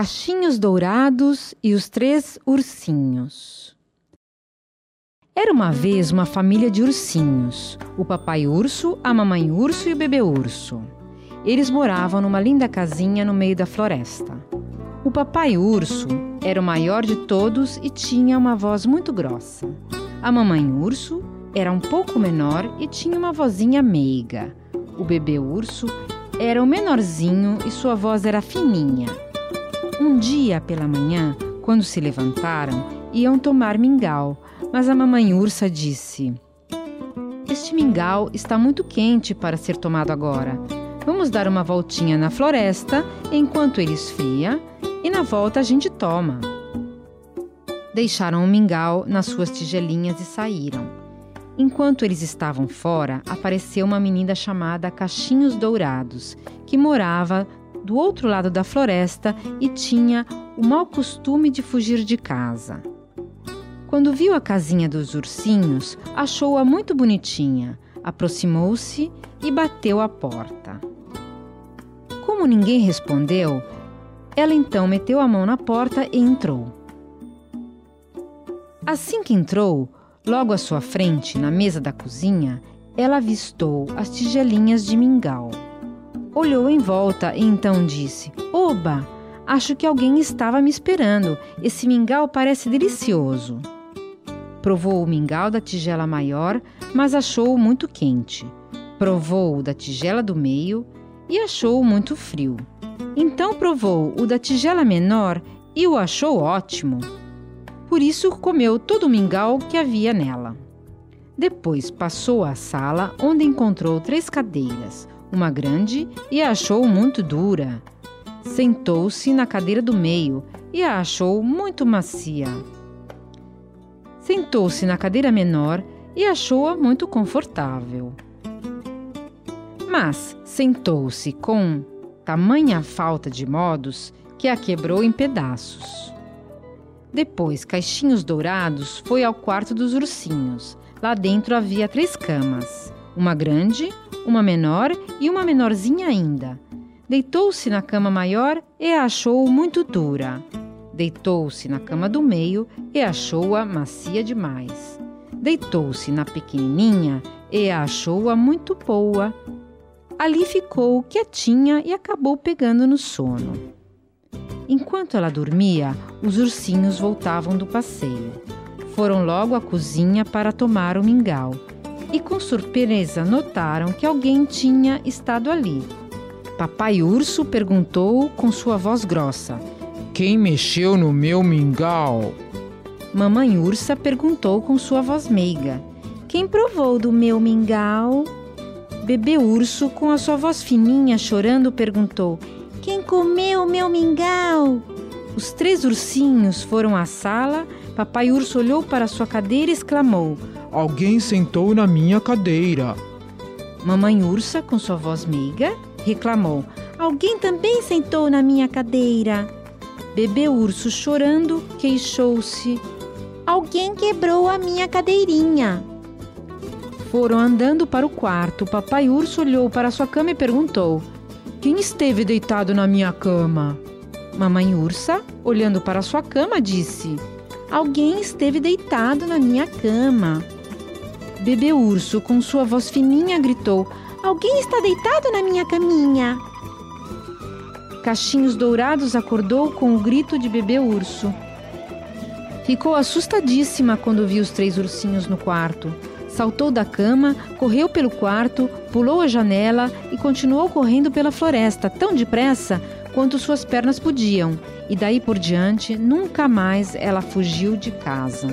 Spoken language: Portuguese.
Cachinhos Dourados e os Três Ursinhos. Era uma vez uma família de ursinhos: o papai urso, a mamãe urso e o bebê urso. Eles moravam numa linda casinha no meio da floresta. O papai urso era o maior de todos e tinha uma voz muito grossa. A mamãe urso era um pouco menor e tinha uma vozinha meiga. O bebê urso era o menorzinho e sua voz era fininha. Um dia pela manhã, quando se levantaram, iam tomar mingau, mas a mamãe ursa disse: Este mingau está muito quente para ser tomado agora. Vamos dar uma voltinha na floresta enquanto ele esfria e na volta a gente toma. Deixaram o mingau nas suas tigelinhas e saíram. Enquanto eles estavam fora, apareceu uma menina chamada Cachinhos Dourados, que morava do outro lado da floresta e tinha o mau costume de fugir de casa. Quando viu a casinha dos ursinhos, achou-a muito bonitinha, aproximou-se e bateu à porta. Como ninguém respondeu, ela então meteu a mão na porta e entrou. Assim que entrou, logo à sua frente, na mesa da cozinha, ela avistou as tigelinhas de mingau. Olhou em volta e então disse: Oba! Acho que alguém estava me esperando. Esse mingau parece delicioso. Provou o mingau da tigela maior, mas achou-o muito quente. Provou o da tigela do meio e achou-o muito frio. Então provou o da tigela menor e o achou ótimo. Por isso comeu todo o mingau que havia nela. Depois passou à sala, onde encontrou três cadeiras, uma grande, e a achou muito dura. Sentou-se na cadeira do meio e a achou muito macia. Sentou-se na cadeira menor e achou-a muito confortável. Mas sentou-se com tamanha falta de modos que a quebrou em pedaços. Depois, Caixinhos Dourados foi ao quarto dos ursinhos. Lá dentro havia três camas: uma grande, uma menor e uma menorzinha ainda. Deitou-se na cama maior e a achou muito dura. Deitou-se na cama do meio e achou-a macia demais. Deitou-se na pequenininha e achou-a muito boa. Ali ficou quietinha e acabou pegando no sono. Enquanto ela dormia, os ursinhos voltavam do passeio. Foram logo à cozinha para tomar o mingau e, com surpresa, notaram que alguém tinha estado ali. Papai Urso perguntou com sua voz grossa: Quem mexeu no meu mingau? Mamãe Ursa perguntou com sua voz meiga: Quem provou do meu mingau? Bebê Urso, com a sua voz fininha, chorando, perguntou: Quem comeu o meu mingau? Os três ursinhos foram à sala. Papai Urso olhou para sua cadeira e exclamou: Alguém sentou na minha cadeira. Mamãe Ursa, com sua voz meiga, reclamou: Alguém também sentou na minha cadeira. Bebê Urso, chorando, queixou-se: Alguém quebrou a minha cadeirinha. Foram andando para o quarto. Papai Urso olhou para sua cama e perguntou: Quem esteve deitado na minha cama? Mamãe Ursa, olhando para sua cama, disse: Alguém esteve deitado na minha cama. Bebê Urso, com sua voz fininha, gritou: Alguém está deitado na minha caminha. Cachinhos Dourados acordou com o grito de Bebê Urso. Ficou assustadíssima quando viu os três ursinhos no quarto. Saltou da cama, correu pelo quarto, pulou a janela e continuou correndo pela floresta tão depressa quanto suas pernas podiam. E daí por diante, nunca mais ela fugiu de casa.